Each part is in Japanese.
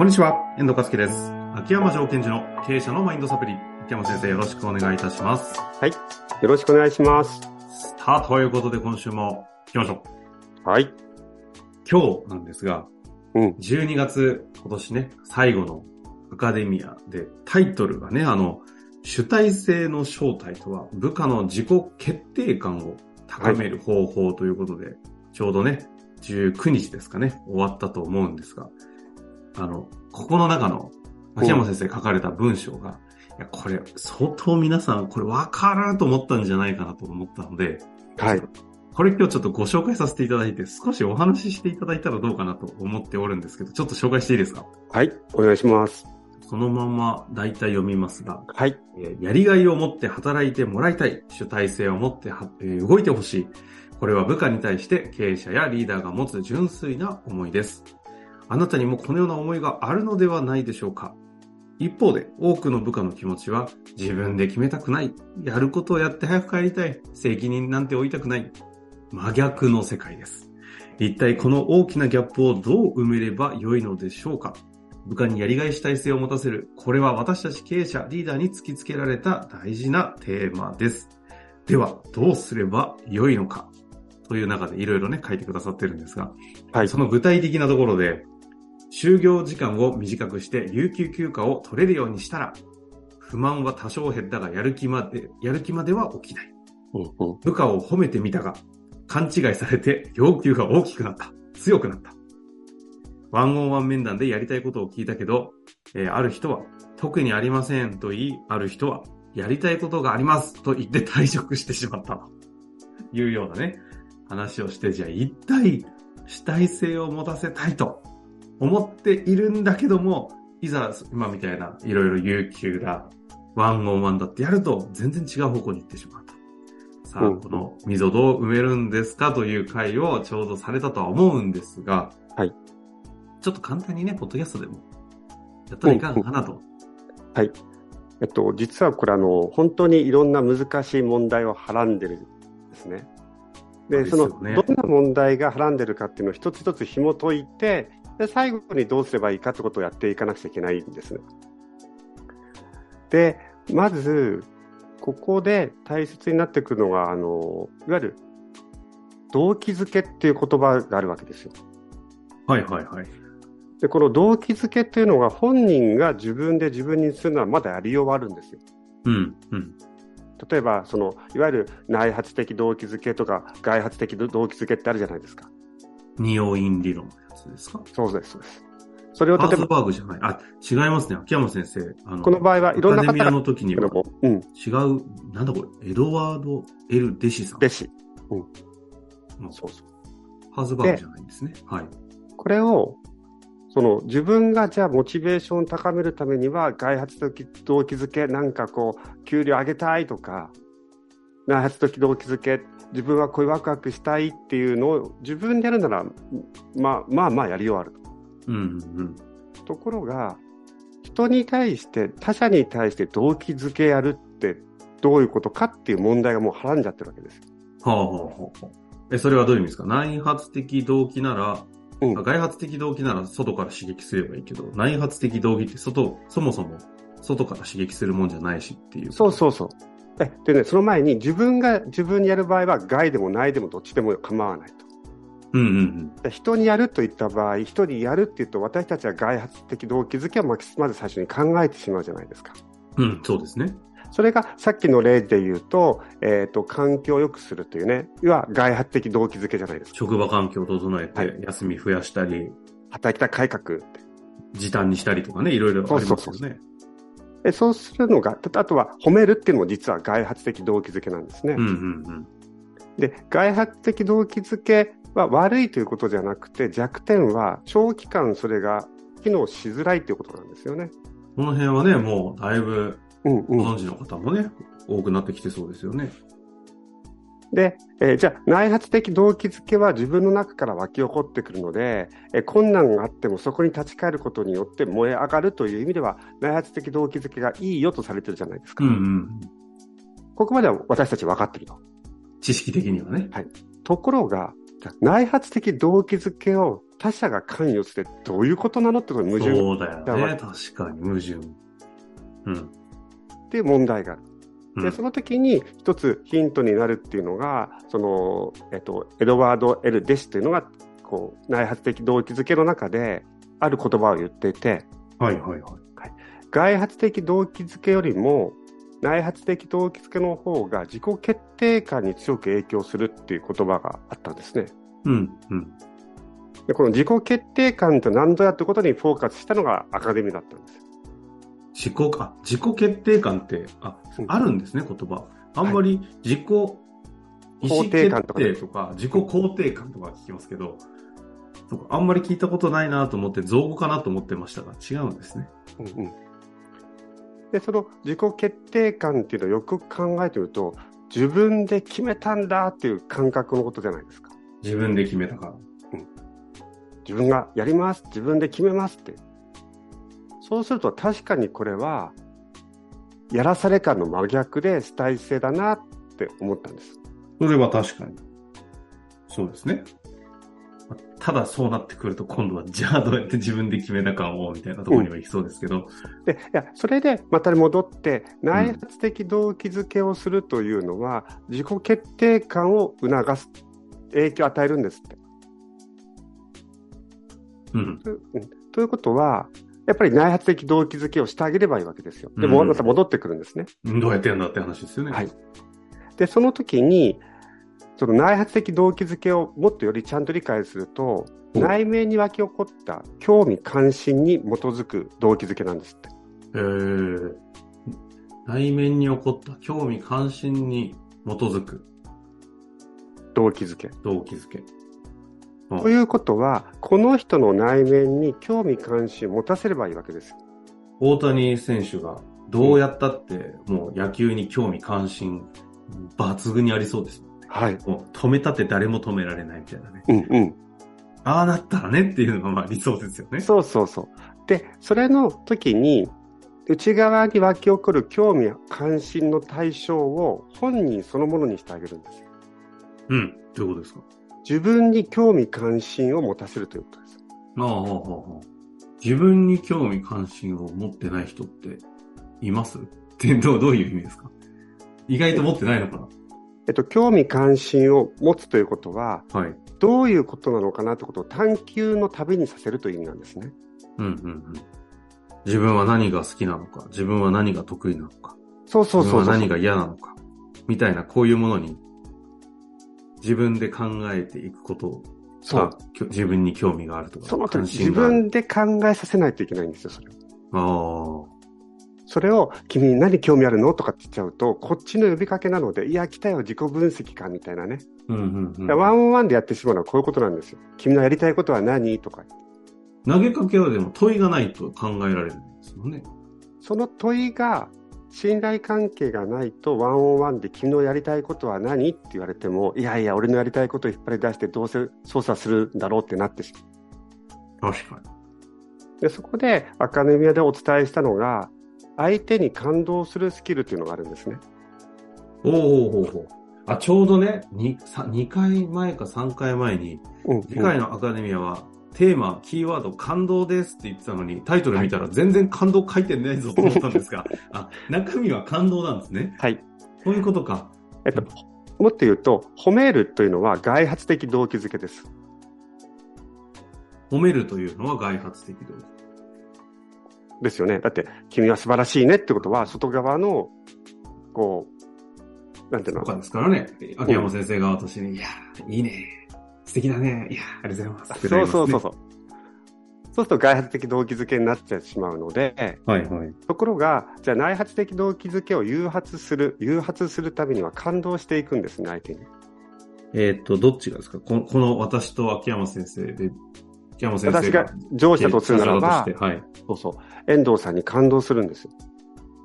こんにちは、遠藤和樹です。秋山条件時の経営者のマインドサプリ。秋山先生、よろしくお願いいたします。はい。よろしくお願いします。スタートということで今週も行きましょう。はい。今日なんですが、うん。12月、今年ね、最後のアカデミアで、タイトルがね、あの、主体性の正体とは、部下の自己決定感を高める方法ということで、ちょうどね、19日ですかね、終わったと思うんですが、あの、ここの中の、秋山先生書かれた文章が、いや、これ、相当皆さん、これ分かると思ったんじゃないかなと思ったので、はい。これ今日ちょっとご紹介させていただいて、少しお話ししていただいたらどうかなと思っておるんですけど、ちょっと紹介していいですか？はい。お願いします。そのまま大体読みますが、はい。えーやりがいを持って働いてもらいたい、主体性を持っては、えー動いてほしい。これは部下に対して経営者やリーダーが持つ純粋な思いです。あなたにもこのような思いがあるのではないでしょうか一方で、多くの部下の気持ちは、自分で決めたくない。やることをやって早く帰りたい。責任なんて負いたくない。真逆の世界です。一体この大きなギャップをどう埋めればよいのでしょうか部下にやりがい主体性を持たせる。これは私たち経営者、リーダーに突きつけられた大事なテーマです。では、どうすればよいのかという中でいろいろね、書いてくださってるんですが、はい。その具体的なところで、就業時間を短くして有給休暇を取れるようにしたら、不満は多少減ったがやる気まで、やる気までは起きない。部下を褒めてみたが、勘違いされて要求が大きくなった。強くなった。ワンオンワン面談でやりたいことを聞いたけど、えーある人は、特にありませんと言い、ある人は、やりたいことがありますと言って退職してしまったというようなね、話をして、じゃあ一体主体性を持たせたいと思っているんだけども、いざ今みたいないろいろ有給だ、ワンオンワンだってやると全然違う方向に行ってしまうと。さあ、うんこの溝どう埋めるんですかという回をちょうどされたとは思うんですが、はい。ちょっと簡単にね、ポッドキャストでもやったらいかがかなと。はい。えっと、実はこれあの、本当にいろんな難しい問題をはらんでるんですね。で、その、どんな問題がはらんでるかっていうのを一つ一つ紐解いて、で、最後にどうすればいいかってことをやっていかなくちゃいけないんですね。で、まず、ここで大切になってくるのが、あの、いわゆる、動機づけっていう言葉があるわけですよ。はいはいはい。で、この動機づけっていうのが本人が自分で自分にするのはまだやりようはあるんですよ。うん、うん。例えば、その、いわゆる内発的動機づけとか外発的動機づけってあるじゃないですか。二要因理論つですか？そうです、そうです。それを例えば、バーグじゃない。あ、違いますね。秋山先生。あの、この場合はいろんなアカデミア方がの時にはうん、違う、なんだこれ、エドワード・エル・デシさん。弟子。のそうそう。ハーズバーグじゃないんですね。はい。これを、その自分がじゃあモチベーションを高めるためには外発的動機づけなんかこう給料上げたいとか内発的動機づけ自分はこういうワクワクしたいっていうのを自分でやるならまあまあまあやりようあるうん、うん。ところが人に対して他者に対して動機づけやるってどういうことかっていう問題がもうはらんじゃってるわけですよはあ、はあ、はあ。え、それはどういう意味ですか？内発的動機なら、うんあ外発的動機なら外から刺激すればいいけど、内発的動機って外、そもそも外から刺激するもんじゃないしっていう。そうそうそうえでねその前に自分が自分にやる場合は外でも内でもどっちでも構わないとうんうんうん。で人にやるといった場合、人にやるって言うと、私たちは外発的動機づけをままず最初に考えてしまうじゃないですか。うん、そうですね。それがさっきの例で言うと、えっ、と、環境を良くするというね、要は外発的動機づけじゃないですか。職場環境を整えて、はい休み増やしたり、働き方改革。時短にしたりとかね、いろいろありますよそうそうね。でそうするのが、あとは褒めるっていうのも実は外発的動機づけなんですね。うんうんうん。で、外発的動機づけは悪いということじゃなくて、弱点は長期間それが機能しづらいということなんですよね。この辺はね、もうだいぶうんうんご。存知の方もね、多くなってきてそうですよね。で、えーじゃあ内発的動機づけは自分の中から湧き起こってくるので、えー困難があってもそこに立ち返ることによって燃え上がるという意味では内発的動機づけがいいよとされてるじゃないですか。うんうん。ここまでは私たち分かってると。知識的にはね。ところが、内発的動機づけを他者が関与してどういうことなのってことに矛盾そうだよだからね。確かに矛盾。うん。っていう問題がある。で、うんその時に一つヒントになるっていうのが、その、えっと、エドワード・エル・デシというのが、こう、内発的動機づけの中で、ある言葉を言っていて、はいはいはい。外発的動機づけよりも、内発的動機づけの方が自己決定感に強く影響するっていう言葉があったんですね。うん、うん。で、この自己決定感って何ぞやってことにフォーカスしたのがアカデミーだったんです。自己、あ、自己決定感って、あ、あるんですね、言葉。あんまり自己、意思肯定感とか決定とか、自己肯定感とか聞きますけど、あんまり聞いたことないなと思って、造語かなと思ってましたが、違うんですね。うんうん。で、その自己決定感っていうのをよく考えてみると、自分で決めたんだっていう感覚のことじゃないですか。自分で決めたから。自分がやります、自分で決めますって。そうすると確かにこれは、やらされ感の真逆で主体性だなって思ったんです。それは確かに。そうですね。ただそうなってくると今度はじゃあどうやって自分で決めたかをみたいなところには行きそうですけど。で、いや、それでまた戻って、内発的動機づけをするというのは、自己決定感を促す、影響を与えるんですって。うん。うんということは、やっぱり内発的動機づけをしてあげればいいわけですよ。でも、うんまた戻ってくるんですね。どうやってやるんだって話ですよね。はい。で、その時に、その内発的動機づけをもっとよりちゃんと理解すると、うん内面に湧き起こった興味関心に基づく動機づけなんですって。えー、内面に起こった興味関心に基づく動機づけ。動機づけ。ということは、この人の内面に興味関心を持たせればいいわけですよ。大谷選手がどうやったって、もう野球に興味関心抜群にありそうです。はい。もう止めたって誰も止められないみたいなね。うんうん。ああなったらねっていうのがまあ理想ですよね。そうそうそう。で、それの時に、内側に湧き起こる興味関心の対象を本人そのものにしてあげるんですよ。うん。どういうことですか？自分に興味関心を持たせるということです。ああ、ああ。自分に興味関心を持ってない人っています？ってどうどういう意味ですか？意外と持ってないのかえっと、興味関心を持つということは、なはい。どういうことなのかなということを探求の旅にさせるという意味なんですね。うんうんうん。自分は何が好きなのか、自分は何が得意なのか、そうそうそうそう。自分は何が嫌なのか、みたいなこういうものに自分で考えていくことが。自分に興味があるとか、その時関自。分で考えさせないといけないんですよ、それを。あそれを、君に何興味あるのとかって言っちゃうと、こっちの呼びかけなので、いや、来たよ、自己分析か、みたいなね。あ。うんうんうん。ワンオンワンでやってしまうのはこういうことなんですよ。君のやりたいことは何とか。投げかけはでも問いがないと考えられるんですよね。その問いが、信頼関係がないと、ワンオンワンで君のやりたいことは何って言われても、いやいや、俺のやりたいことを引っ張り出して、どうせ操作するんだろうってなってしまう。確かに。で、そこで、アカデミアでお伝えしたのが、相手に感動するスキルっていうのがあるんですね。おおほうほう。あ、ちょうどね、2, 2回前か3回前に、うん、次回のアカデミアは、テーマ、キーワード、感動ですって言ってたのに、タイトル見たら全然感動書いてないぞと思ったんですが、あ、中身は感動なんですね。はい。そういうことか。えっと、もっと言うと、褒めるというのは外発的動機づけです。褒めるというのは外発的動機。ですよね。だって、君は素晴らしいねってことは、外側の、こう、なんていうの？とかですからね。秋山先生が私に、いや、いいね。素敵だね。いや、ありがとうございます。そうそうそうそう。そうすると外発的動機づけになってしまうので、はいはい。ところが、じゃあ内発的動機づけを誘発する、誘発するためには感動していくんですね、相手に。えっ、と、どっちがですか？このこの私と秋山先生で、秋山先生私が上司だとするならばはい。そうそう、遠藤さんに感動するんですよ。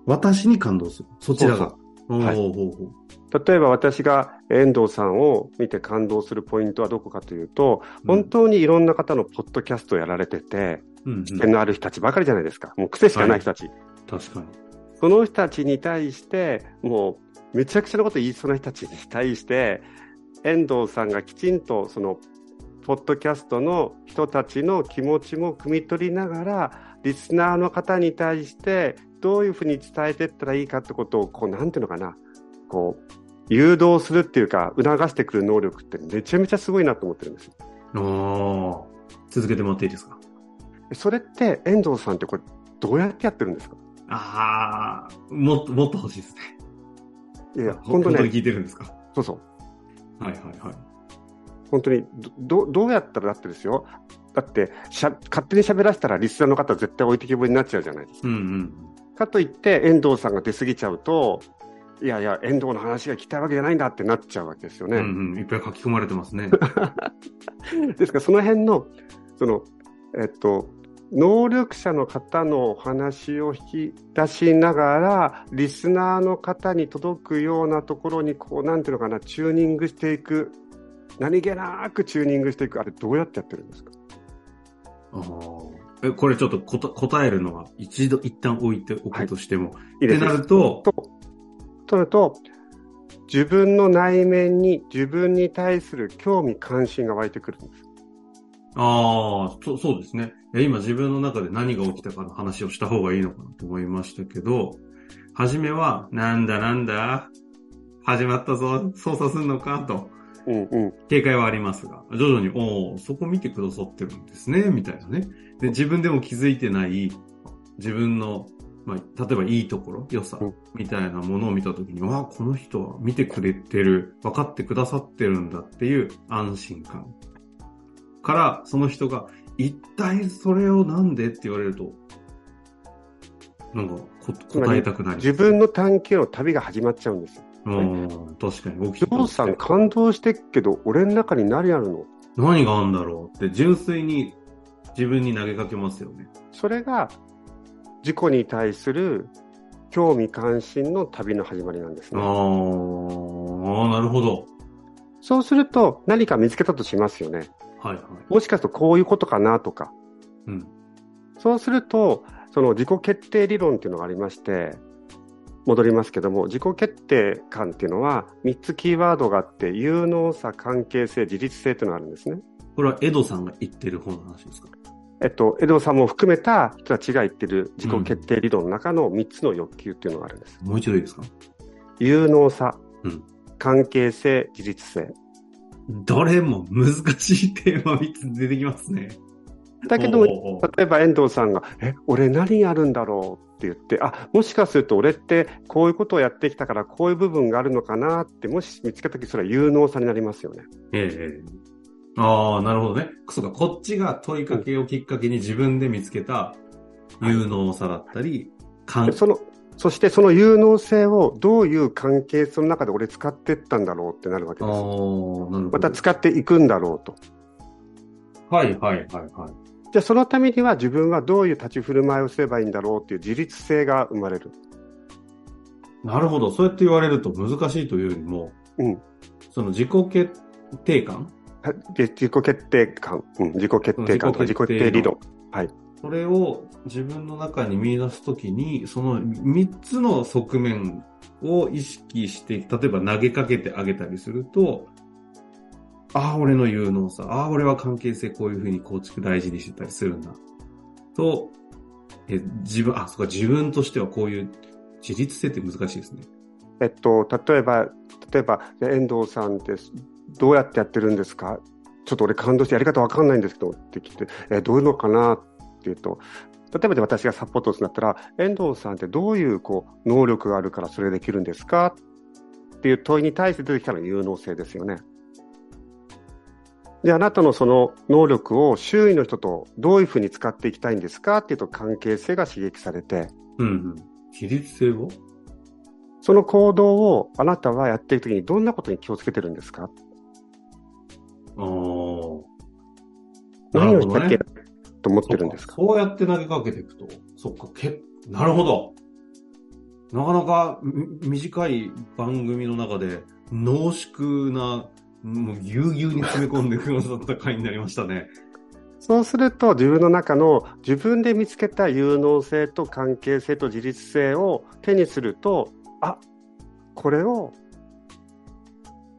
私に感動する。そちらが。うはいほうほうほう例えば私が遠藤さんを見て感動するポイントはどこかというと、本当にいろんな方のポッドキャストをやられてて、視点のある人たちばかりじゃないですか。もう癖しかない人たち。確かに。その人たちに対して、もうめちゃくちゃなこと言いそうな人たちに対して、遠藤さんがきちんとそのポッドキャストの人たちの気持ちも汲み取りながらリスナーの方に対してどういうふうに伝えていったらいいかってことをこうなんていうのかなこう誘導するっていうか促してくる能力ってめちゃめちゃすごいなと思ってるんです。ああ、続けてもらっていいですか？それって遠藤さんってこれどうやってやってるんですか？ああ、もっと、もっと欲しいですね。いや本当に本当ね聞いてるんですか？そうそう。はいはいはい。本当にどどどうやったらだってですよ。だってしゃ勝手に喋らせたらリスナーの方絶対置いてきぼりになっちゃうじゃないですか。うんうん。かといって遠藤さんが出過ぎちゃうといやいや遠藤の話が聞きたいわけじゃないんだってなっちゃうわけですよね、うんうん。いっぱい書き込まれてますね。ですからその辺のそのえっと能力者の方のお話を引き出しながらリスナーの方に届くようなところにこうなんていうのかなチューニングしていく何気なくチューニングしていくあれどうやってやってるんですか？ああ。え、これちょっと答えるのは一度、一旦置いておくとしても。っていいですなると、と、となると、自分の内面に自分に対する興味関心が湧いてくるんです。ああ、そそうですね。いや今自分の中で何が起きたかの話をした方がいいのかなと思いましたけど、初めは、なんだなんだ始まったぞ操作すんのかと、うんうん。警戒はありますが、徐々に、おおそこ見てくださってるんですね、みたいなね。で、自分でも気づいてない、自分の、まあ、例えばいいところ、良さうん、みたいなものを見たときに、わあ、この人は見てくれてる、分かってくださってるんだっていう安心感。から、その人が、一体それをなんでって言われると、なんかこ、答えたくなり自分の探求の旅が始まっちゃうんですよ。うん、確かに起きてジョーさん感動してっけど、俺の中に何あるの？何があるんだろうって純粋に自分に投げかけますよね。それが、自己に対する興味関心の旅の始まりなんですね。ああなるほど。そうすると、何か見つけたとしますよね。はいはい。もしかするとこういうことかなとか。うん。そうすると、その自己決定理論っていうのがありまして、戻りますけども、自己決定感っていうのは、3つキーワードがあって、有能さ、関係性、自立性っていうのがあるんですね。これはエドさんが言ってる方の話ですか？えっと、江戸さんも含めた人たちが言ってる自己決定理論の中の3つの欲求っていうのがあるんです。もう一度いいですか？有能さ、うん関係性、自立性。どれも難しいテーマ3つ出てきますね。だけど、例えば遠藤さんが、え、俺何やるんだろうって言って、あ、もしかすると俺ってこういうことをやってきたからこういう部分があるのかなって、もし見つけたときそれは有能さになりますよね。ええああ、なるほどね。そうか、こっちが問いかけをきっかけに自分で見つけた有能さだったり、感その、そしてその有能性をどういう関係性の中で俺使っていったんだろうってなるわけああ、なです。るほど。また使っていくんだろうと。はいはいはいはい。じゃあそのためには自分はどういう立ち振る舞いをすればいいんだろうっていう自立性が生まれる。なるほど。そうやって言われると難しいというよりも、うん。その自己決定感自己決定感、うん、自己決定感とか自己決定理論。それを自分の中に見出すときに、その3つの側面を意識して、例えば投げかけてあげたりすると、ああ、俺の有能さ、ああ、俺は関係性こういうふうに構築大事にしてたりするんだ。と、え自分、あ、そうか、自分としてはこういう自立性って難しいですね。えっと、例えば、例えば、遠藤さんです。どうやってやってるんですか？ちょっと俺感動してやり方わかんないんですけどって聞いて、え、どういうのかなっていうと、例えばで私がサポートするんだったら、遠藤さんってどういうこう能力があるからそれできるんですかっていう問いに対して出てきたのが有能性ですよね。で、あなたのその能力を周囲の人とどういうふうに使っていきたいんですかっていうと関係性が刺激されて、うんうん。自立性を？その行動をあなたはやっていくときにどんなことに気をつけてるんですか？何をしなきゃなるほどねと思ってるんですか？そうやって投げかけていくと、そっか、け、なるほど。なかなかみ短い番組の中で濃縮な、もうぎゅうぎゅうに詰め込んでくださった回になりましたね。そうすると自分の中の自分で見つけた有能性と関係性と自立性を手にすると、あ、これを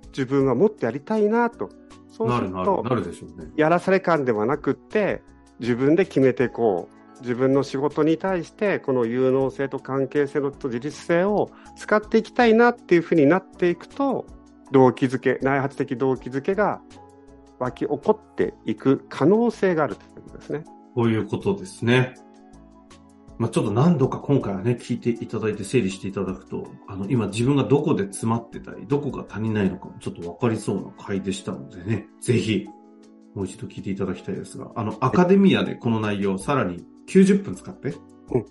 自分はもっとやりたいなと。そうするとな、るでしょうね。やらされ感ではなくって、自分で決めていこう。自分の仕事に対して、この有能性と関係性のと自律性を使っていきたいなっていうふうになっていくと、動機づけ、内発的動機づけが湧き起こっていく可能性があるということですね。こういうことですね。まあ、ちょっと何度か今回はね、聞いていただいて整理していただくと、あの、今自分がどこで詰まってたり、どこが足りないのかもちょっとわかりそうな回でしたのでね、ぜひ、もう一度聞いていただきたいですが、あの、アカデミアでこの内容をさらに90分使ってうん、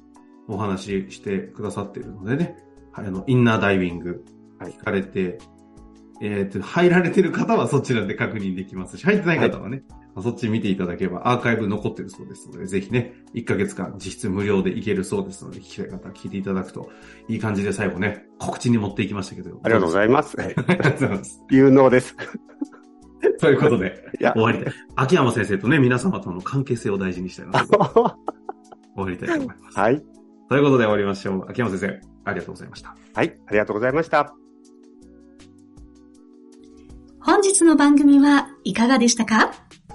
お話ししてくださっているのでね、はい、あの、インナーダイビング、はい。聞かれて、えっ、と、入られてる方はそちらで確認できますし、入ってない方はね、まあそっち見ていただければアーカイブ残ってるそうですので、ぜひね、1ヶ月間実質無料でいけるそうですので、聞きたい方は聞いていただくと、いい感じで最後ね、告知に持っていきましたけど。ありがとうごいざいます。ありがとうございます。有能です。ということで、いや、終わりたい。秋山先生とね、皆様との関係性を大事にしたいなと、終わりたいと思います。はい。ということで終わりましょう。秋山先生、ありがとうございました。はい。ありがとうございました。本日の番組はいかがでしたか？